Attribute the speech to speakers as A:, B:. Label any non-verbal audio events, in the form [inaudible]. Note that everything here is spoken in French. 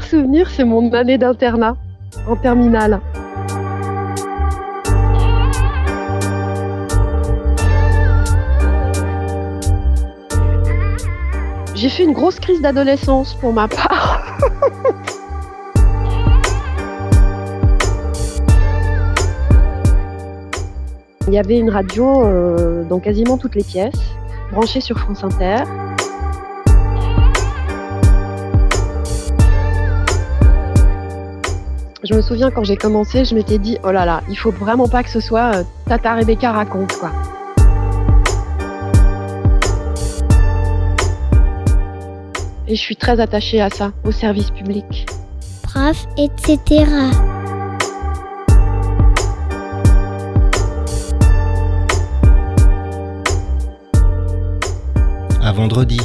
A: souvenir, c'est mon année d'internat en terminale. J'ai fait une grosse crise d'adolescence pour ma part. [laughs] Il y avait une radio euh, dans quasiment toutes les pièces, branchée sur France Inter. Je me souviens quand j'ai commencé, je m'étais dit oh là là, il faut vraiment pas que ce soit euh, Tata Rebecca raconte quoi. Et je suis très attachée à ça, au service public.
B: Prof, etc.
C: À vendredi